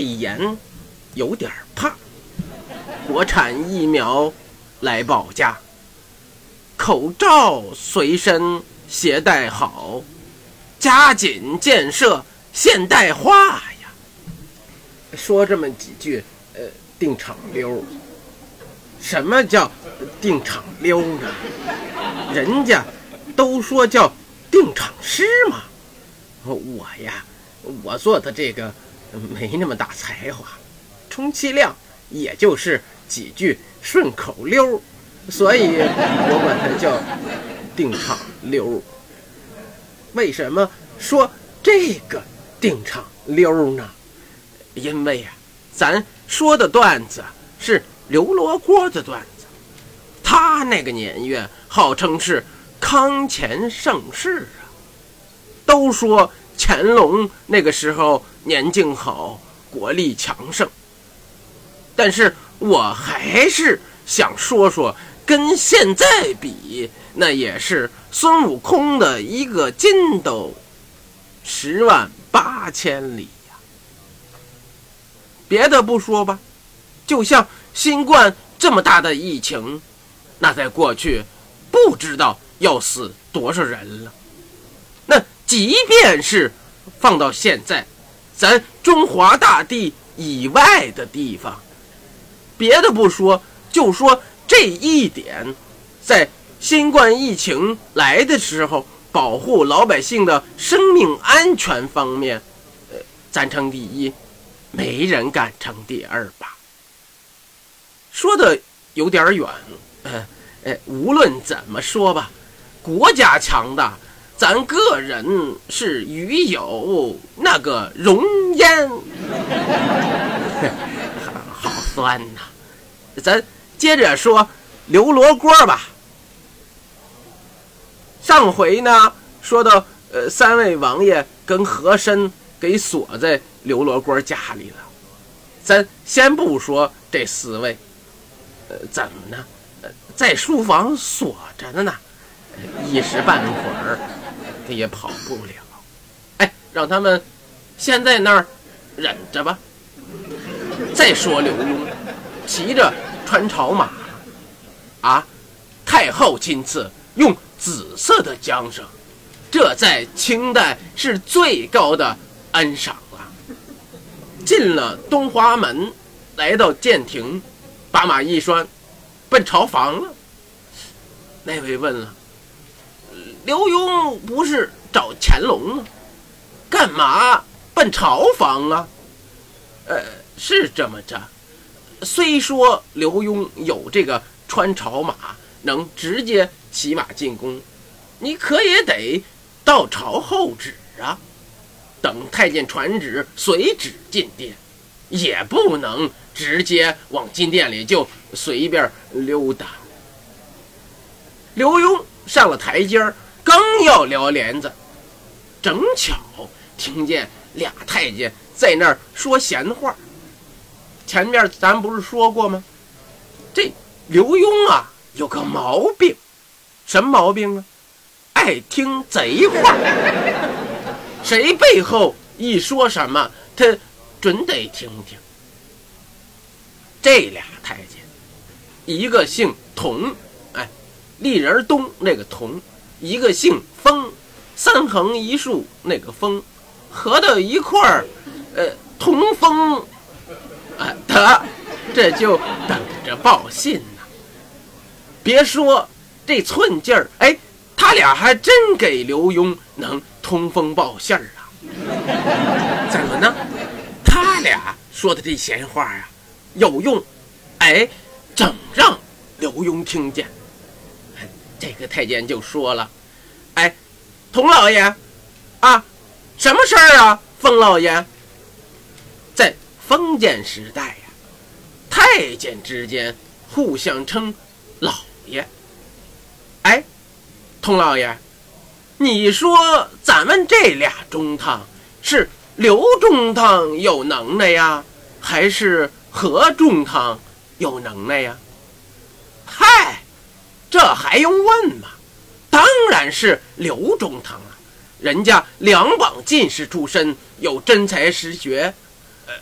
肺炎有点怕，国产疫苗来保驾，口罩随身携带好，加紧建设现代化呀。说这么几句，呃，定场溜。什么叫定场溜呢？人家都说叫定场诗嘛。我呀，我做的这个没那么大才华，充其量也就是几句顺口溜，所以我管它叫定场溜。为什么说这个定场溜呢？因为呀，咱说的段子是。刘罗锅的段子，他那个年月号称是康乾盛世啊，都说乾隆那个时候年境好，国力强盛。但是我还是想说说，跟现在比，那也是孙悟空的一个筋斗，十万八千里呀。别的不说吧，就像。新冠这么大的疫情，那在过去不知道要死多少人了。即便是放到现在，咱中华大地以外的地方，别的不说，就说这一点，在新冠疫情来的时候，保护老百姓的生命安全方面，呃，咱称第一，没人敢称第二吧。说的有点远，呃，哎，无论怎么说吧，国家强大，咱个人是与有那个容焉。好酸呐！咱接着说刘罗锅吧。上回呢，说到呃，三位王爷跟和珅给锁在刘罗锅家里了。咱先不说这四位。呃，怎么呢？在书房锁着呢呢，一时半会儿也跑不了。哎，让他们先在那儿忍着吧。再说刘墉骑着穿朝马，啊，太后亲赐用紫色的缰绳，这在清代是最高的恩赏了。进了东华门，来到剑亭。把马一拴，奔朝房了。那位问了：“刘墉不是找乾隆吗？干嘛奔朝房啊？”呃，是这么着。虽说刘墉有这个穿朝马，能直接骑马进宫，你可也得到朝候旨啊。等太监传旨，随旨进殿，也不能。直接往金殿里就随便溜达。刘墉上了台阶儿，刚要撩帘子，正巧听见俩太监在那儿说闲话。前面咱不是说过吗？这刘墉啊有个毛病，什么毛病啊？爱听贼话。谁背后一说什么，他准得听听。这俩太监，一个姓佟，哎，立人东那个佟；一个姓封，三横一竖那个封，合到一块儿，呃，同封，啊，得，这就等着报信呢。别说这寸劲儿，哎，他俩还真给刘墉能通风报信儿啊。怎么呢？他俩说的这闲话呀。有用，哎，整让刘墉听见。这个太监就说了：“哎，童老爷，啊，什么事儿啊？冯老爷，在封建时代呀，太监之间互相称老爷。哎，童老爷，你说咱们这俩中堂是刘中堂有能耐呀，还是？”何中堂有能耐呀？嗨，这还用问吗？当然是刘中堂啊！人家两榜进士出身，有真才实学，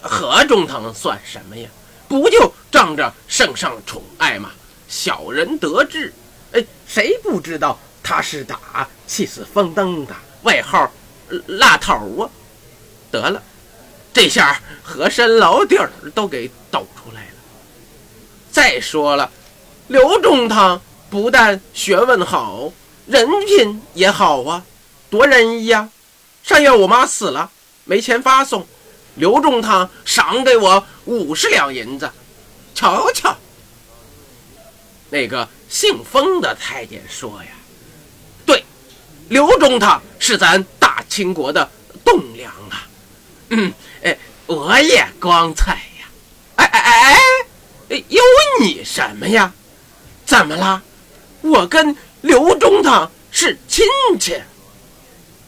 何中堂算什么呀？不就仗着圣上宠爱吗？小人得志，哎，谁不知道他是打气死风灯的，外号辣头啊！得了，这下和珅老底儿都给抖出来了。再说了，刘中堂不但学问好，人品也好啊，多仁义呀！上月我妈死了，没钱发送。刘中堂赏给我五十两银子，瞧瞧。那个姓封的太监说呀：“对，刘中堂是咱大清国的栋梁啊。”嗯，哎，我也光彩呀。哎哎哎哎，有你什么呀？怎么了？我跟刘中堂是亲戚。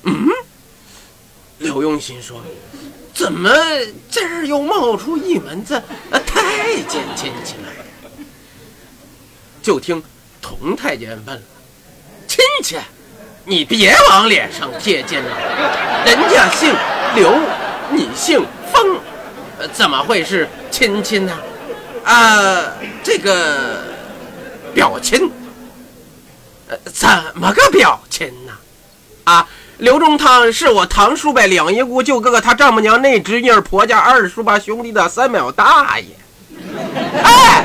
嗯，刘墉心说。怎么这儿又冒出一门子太监亲戚来？就听童太监问了：“亲戚，你别往脸上贴金了，人家姓刘，你姓封，怎么会是亲戚呢？啊，这个表亲，怎么个表亲呢？啊？”刘中堂是我堂叔伯两姨姑舅哥哥他丈母娘那侄女婆家二叔八兄弟的三表大爷。哎，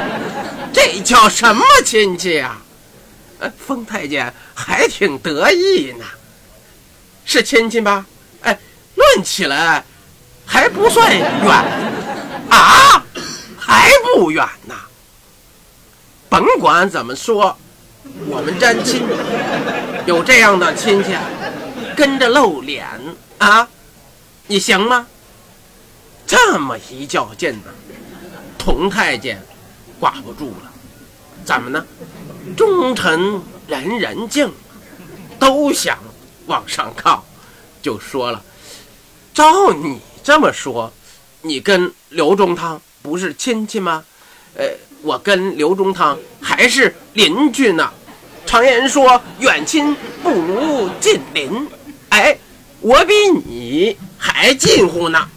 这叫什么亲戚呀？呃，封太监还挺得意呢。是亲戚吧？哎，论起来还不算远啊，还不远呢。甭管怎么说，我们沾亲，有这样的亲戚。跟着露脸啊，你行吗？这么一较劲呢，童太监挂不住了。怎么呢？忠臣人人敬，都想往上靠。就说了，照你这么说，你跟刘中堂不是亲戚吗？呃，我跟刘中堂还是邻居呢。常言说，远亲不如近邻。哎，我比你还近乎呢！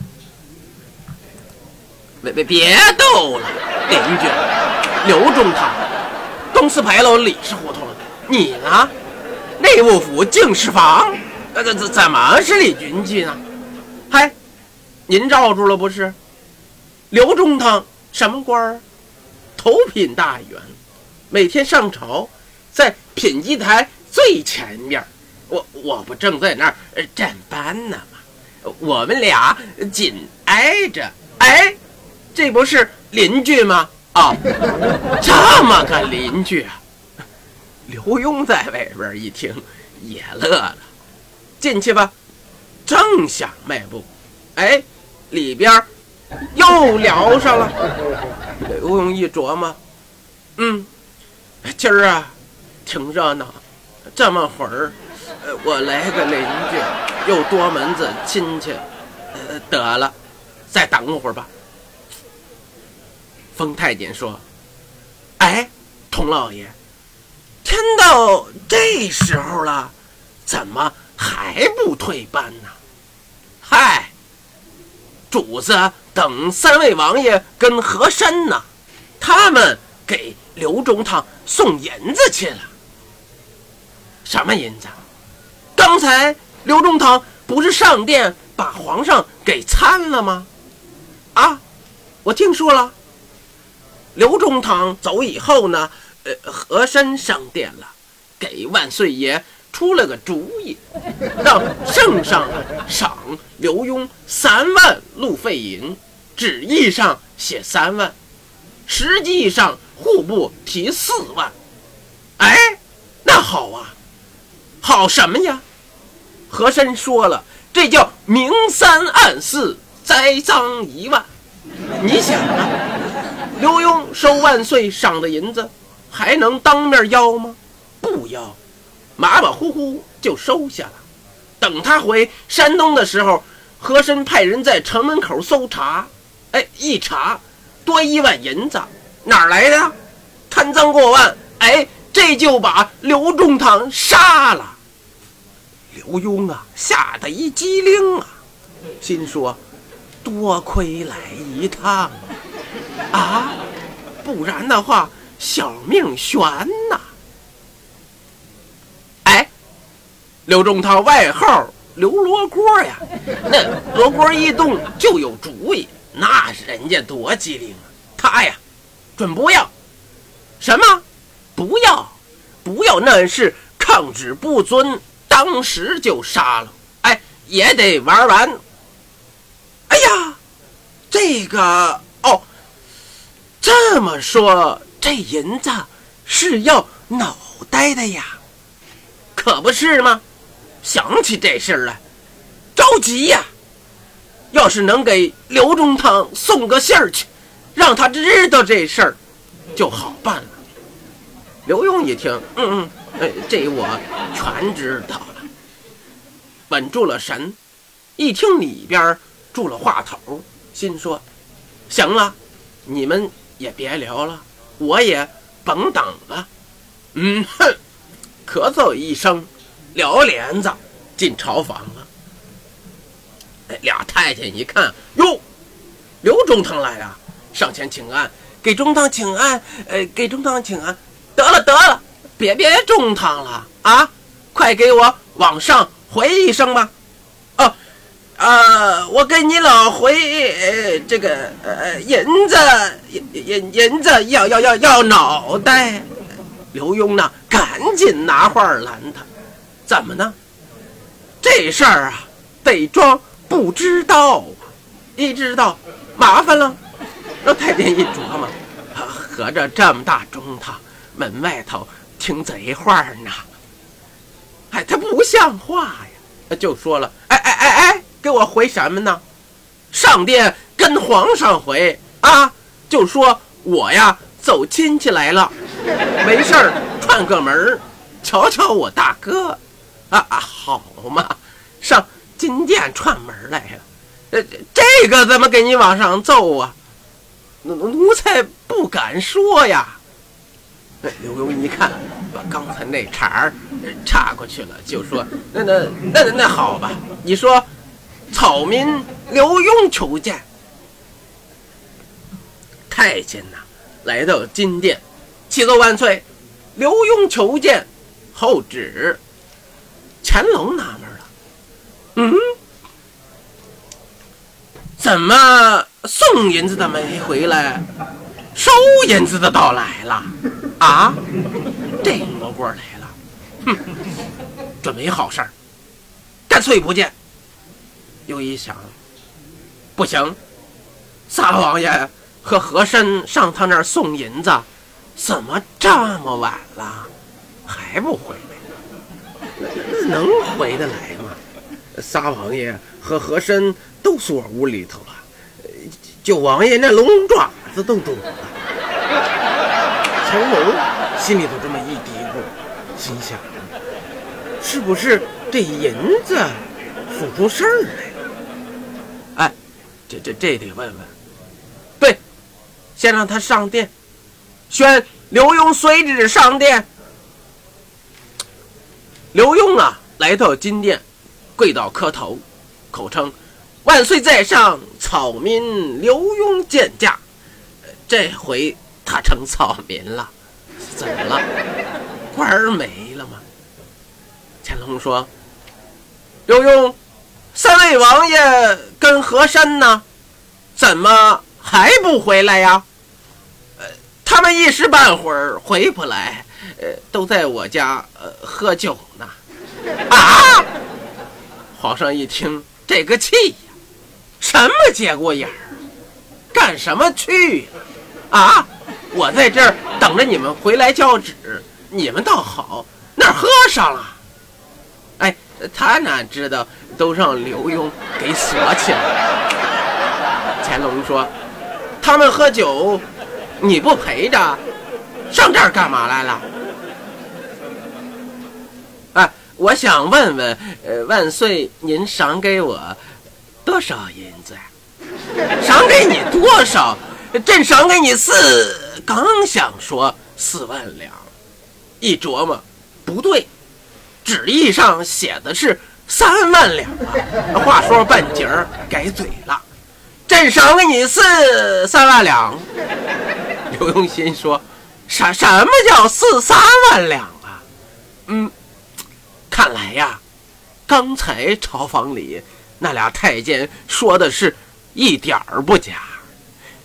别别别逗了，邻居刘中堂，东四牌楼李氏胡同，你呢？内务府净事房，呃，怎怎怎么是李邻居呢？嗨，您罩住了不是？刘中堂什么官儿？头品大员，每天上朝，在品级台最前面。我我不正在那儿站班呢吗？我们俩紧挨着，哎，这不是邻居吗？啊，这么个邻居啊！刘墉在外边一听也乐了，进去吧。正想迈步，哎，里边又聊上了。刘墉一琢磨，嗯，今儿啊挺热闹，这么会儿。我来个邻居，又多门子亲戚，呃，得了，再等会儿吧。封太监说：“哎，童老爷，天到这时候了，怎么还不退班呢？”嗨，主子等三位王爷跟和珅呢，他们给刘中堂送银子去了。什么银子？刚才刘中堂不是上殿把皇上给参了吗？啊，我听说了。刘中堂走以后呢，呃，和珅上殿了，给万岁爷出了个主意，让圣上赏刘墉三万路费银，旨意上写三万，实际上户部提四万。哎，那好啊，好什么呀？和珅说了：“这叫明三暗四，栽赃一万。你想啊，刘墉收万岁赏的银子，还能当面要吗？不要，马马虎虎就收下了。等他回山东的时候，和珅派人在城门口搜查，哎，一查，多一万银子，哪儿来的？贪赃过万，哎，这就把刘中堂杀了。”刘墉啊，吓得一激灵啊，心说：“多亏来一趟啊！不然的话，小命悬呐！刘仲涛外号刘罗锅呀，那罗锅一动就有主意，那人家多机灵啊！他呀，准不要什么，不要，不要，那是抗旨不遵，当时就杀了。哎，也得玩完。哎呀，这个哦，这么说，这银子是要脑袋的呀？可不是吗？想起这事儿来，着急呀！要是能给刘中堂送个信儿去，让他知道这事儿，就好办了。刘墉一听，嗯嗯，这我全知道了。稳住了神，一听里边住了话头，心说：行了，你们也别聊了，我也甭等了。嗯哼，咳嗽一声，撩帘子进朝房了。哎，俩太监一看，哟，刘中堂来啊，上前请安，给中堂请安，呃，给中堂请安。得了得了，别别中堂了啊，快给我往上回一声吧。哦，呃，我给你老回呃这个呃银子银银银子要要要要脑袋。刘墉呢，赶紧拿话拦他，怎么呢？这事儿啊，得装不知道啊，一知道麻烦了。那太监一琢磨，合着这么大中堂，门外头听贼话呢。哎，他不像话呀！就说了，哎哎哎哎，给我回什么呢？上殿跟皇上回啊，就说我呀走亲戚来了。没事儿，串个门瞧瞧我大哥，啊 啊，好嘛，上金殿串门来了。呃，这个怎么给你往上奏啊？奴奴才不敢说呀。刘墉一看，把刚才那茬儿插过去了，就说：“那那那那好吧，你说，草民刘墉求见。”太监呐，来到金殿。启奏万岁，刘墉求见，后旨。乾隆纳闷了，嗯，怎么送银子的没回来，收银子的倒来了？啊，这罗锅来了，哼，准没好事儿，干脆不见。又一想，不行，三王爷和和珅上他那儿送银子。怎么这么晚了，还不回来？能回得来吗？仨王爷和和珅都锁屋里头了，九王爷那龙爪子都肿了。乾隆心里头这么一嘀咕，心想：是不是这银子数出事儿来了？哎，这这这得问问。对，先让他上殿。宣刘墉随旨上殿。刘墉啊，来到金殿，跪倒磕头，口称：“万岁在上，草民刘墉见驾。”这回他成草民了，怎么了？官儿没了吗？乾隆说：“刘墉，三位王爷跟和珅呢？怎么还不回来呀？”呃他们一时半会儿回不来，都在我家呃喝酒呢。啊！皇上一听这个气呀，什么节骨眼儿？干什么去啊？我在这儿等着你们回来交旨，你们倒好，那儿喝上了。哎，他哪知道都让刘墉给锁起来了。乾隆说：“他们喝酒。”你不陪着，上这儿干嘛来了？哎，我想问问，呃，万岁，您赏给我多少银子？赏给你多少？朕赏给你四，刚想说四万两，一琢磨，不对，旨意上写的是三万两啊。话说半截儿改嘴了，朕赏给你四三万两。刘墉心说：“什什么叫四三万两啊？嗯，看来呀，刚才朝房里那俩太监说的是一点儿不假。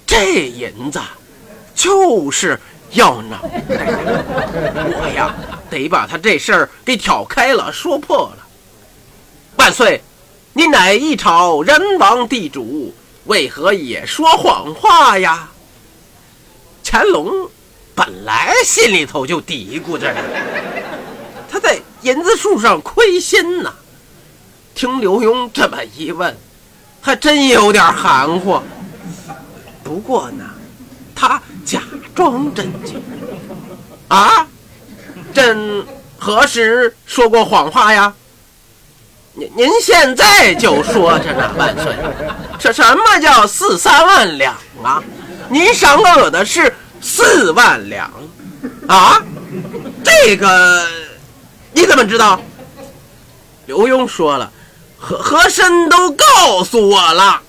这银子就是要脑袋，我呀得把他这事儿给挑开了，说破了。万岁，你乃一朝人王地主，为何也说谎话呀？”乾隆本来心里头就嘀咕着呢，他在银子树上亏心呐。听刘墉这么一问，还真有点含糊。不过呢，他假装震惊。啊，朕何时说过谎话呀？您您现在就说着呢，万岁。这什么叫四三万两啊？您赏我的是四万两，啊，这个你怎么知道？刘墉说了，和和珅都告诉我了，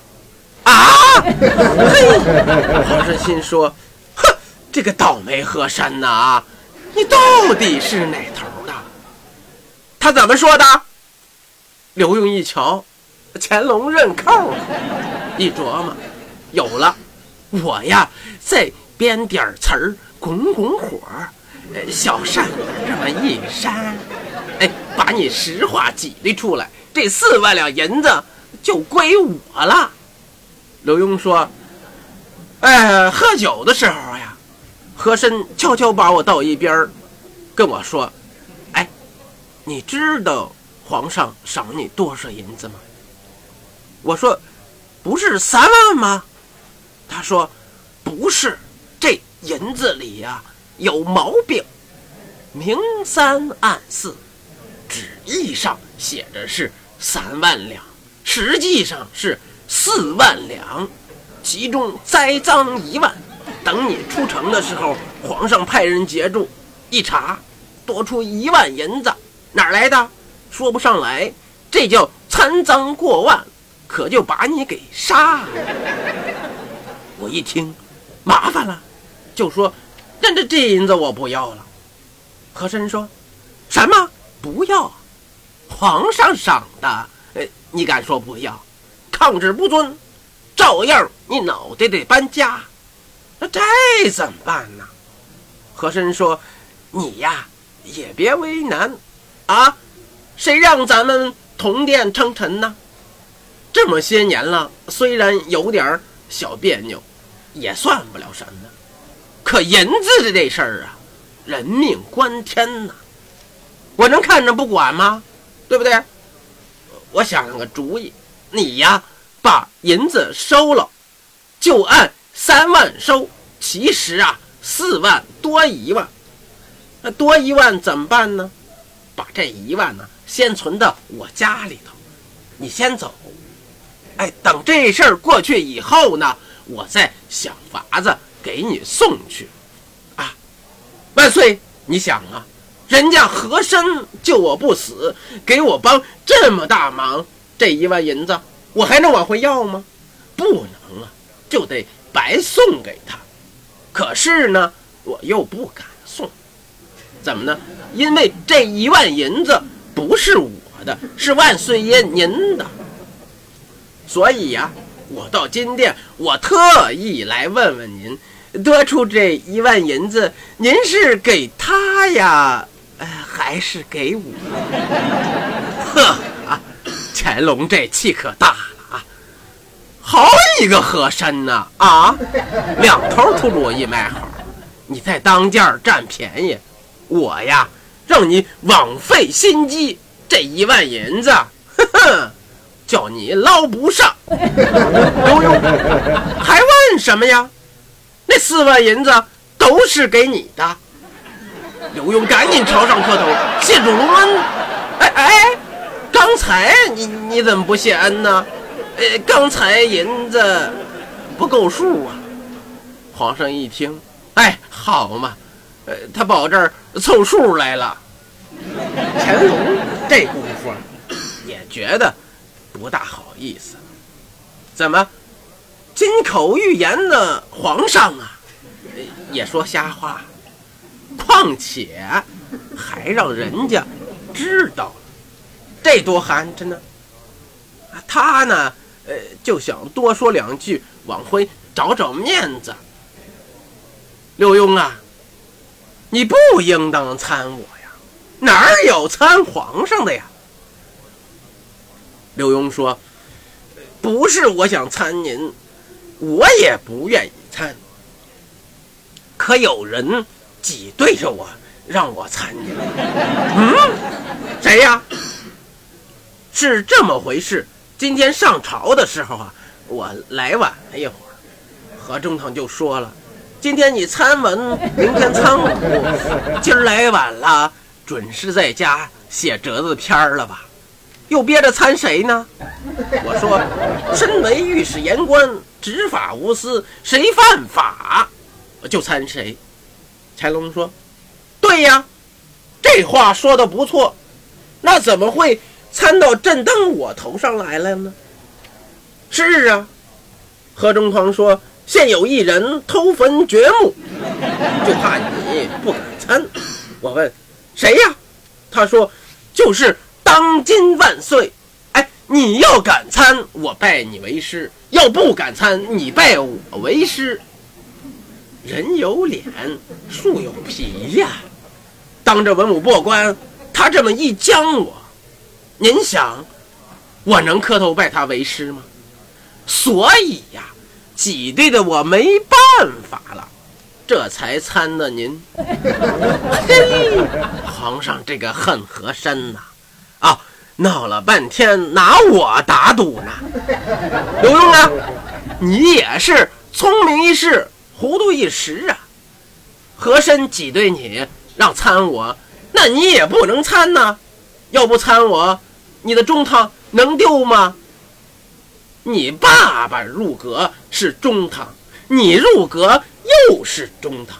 啊！嘿，皇上心说，哼，这个倒霉和珅呐啊，你到底是哪头的？他怎么说的？刘墉一瞧，乾隆认扣了，一琢磨，有了。我呀，再编点词儿，拱拱火，小扇这么一扇，哎，把你实话挤兑出来，这四万两银子就归我了。刘墉说：“哎，喝酒的时候呀，和珅悄悄把我到一边跟我说：‘哎，你知道皇上赏你多少银子吗？’我说：‘不是三万吗？’他说：“不是，这银子里呀有毛病，明三暗四，纸意上写着是三万两，实际上是四万两，其中栽赃一万。等你出城的时候，皇上派人截住，一查，多出一万银子，哪来的？说不上来，这叫参赃过万，可就把你给杀了。”我一听，麻烦了，就说：“那这这银子我不要了。”和珅说：“什么不要？皇上赏的，呃，你敢说不要？抗旨不遵，照样你脑袋得搬家。那这怎么办呢？”和珅说：“你呀，也别为难，啊，谁让咱们同殿称臣呢？这么些年了，虽然有点小别扭。”也算不了什么，可银子的这事儿啊，人命关天呐，我能看着不管吗？对不对？我想了个主意，你呀把银子收了，就按三万收。其实啊，四万多一万，那多一万怎么办呢？把这一万呢，先存到我家里头，你先走。哎，等这事儿过去以后呢？我再想法子给你送去，啊，万岁！你想啊，人家和珅救我不死，给我帮这么大忙，这一万银子我还能往回要吗？不能啊，就得白送给他。可是呢，我又不敢送，怎么呢？因为这一万银子不是我的，是万岁爷您的，所以呀。我到金店，我特意来问问您，得出这一万银子，您是给他呀，还是给我？呵啊，乾隆这气可大了啊！好一个和珅呐啊，两头出主意卖好，你在当间占便宜，我呀让你枉费心机，这一万银子，呵呵。叫你捞不上，刘墉还问什么呀？那四万银子都是给你的。刘墉赶紧朝上磕头，谢主隆恩。哎哎，刚才你你怎么不谢恩呢？呃，刚才银子不够数啊。皇上一听，哎，好嘛，呃，他跑这儿凑数来了。乾隆这功夫也觉得。不大好意思，怎么？金口玉言的皇上啊，也说瞎话。况且还让人家知道了，这多寒碜呢！他呢，呃，就想多说两句，往回找找面子。刘墉啊，你不应当参我呀，哪儿有参皇上的呀？刘墉说：“不是我想参您，我也不愿意参。可有人挤兑着我，让我参您。嗯，谁呀？是这么回事。今天上朝的时候啊，我来晚了一会儿，何中堂就说了：今天你参文，明天参武，今儿来晚了，准是在家写折子片儿了吧？”又憋着参谁呢？我说，身为御史言官，执法无私，谁犯法，就参谁。乾隆说：“对呀，这话说的不错。那怎么会参到朕登我头上来了呢？”是啊，何中堂说：“现有一人偷坟掘墓，就怕你不敢参。”我问：“谁呀？”他说：“就是。”当今万岁！哎，你要敢参，我拜你为师；要不敢参，你拜我为师。人有脸，树有皮呀。当着文武百官，他这么一将我，您想，我能磕头拜他为师吗？所以呀，挤兑的我没办法了，这才参的您。嘿，皇上这个恨和珅呐！闹了半天拿我打赌呢，刘墉啊，你也是聪明一世，糊涂一时啊。和珅挤兑你让参我，那你也不能参呐。要不参我，你的中堂能丢吗？你爸爸入阁是中堂，你入阁又是中堂，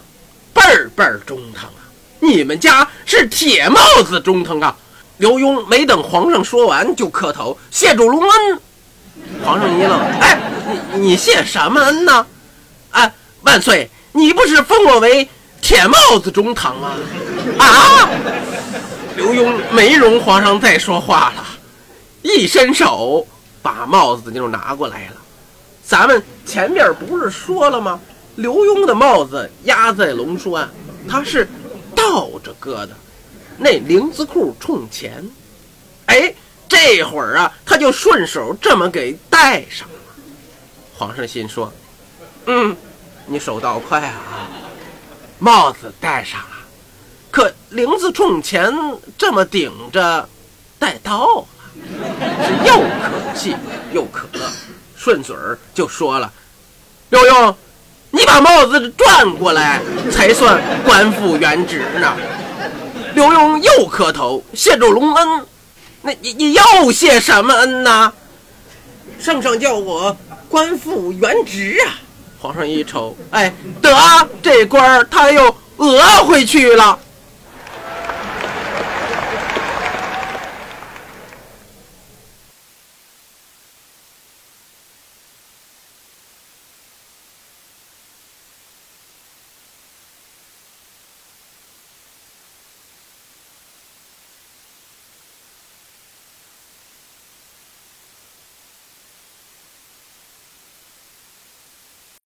辈儿辈儿中堂啊。你们家是铁帽子中堂啊。刘墉没等皇上说完，就磕头谢主隆恩。皇上一愣：“哎，你你谢什么恩呢？哎，万岁，你不是封我为铁帽子中堂吗？”啊！刘墉没容皇上再说话了，一伸手把帽子就拿过来了。咱们前面不是说了吗？刘墉的帽子压在龙书案，他是倒着搁的。那领子裤冲前，哎，这会儿啊，他就顺手这么给戴上了。皇上心说：“嗯，你手倒快啊，帽子戴上了，可领子冲前这么顶着，戴倒了，是又可气又可乐。”顺嘴儿就说了：“悠悠，你把帽子转过来，才算官复原职呢。”刘墉又磕头谢主隆恩，那你你又谢什么恩呢？圣上叫我官复原职啊！皇上一瞅，哎，得这官他又讹回去了。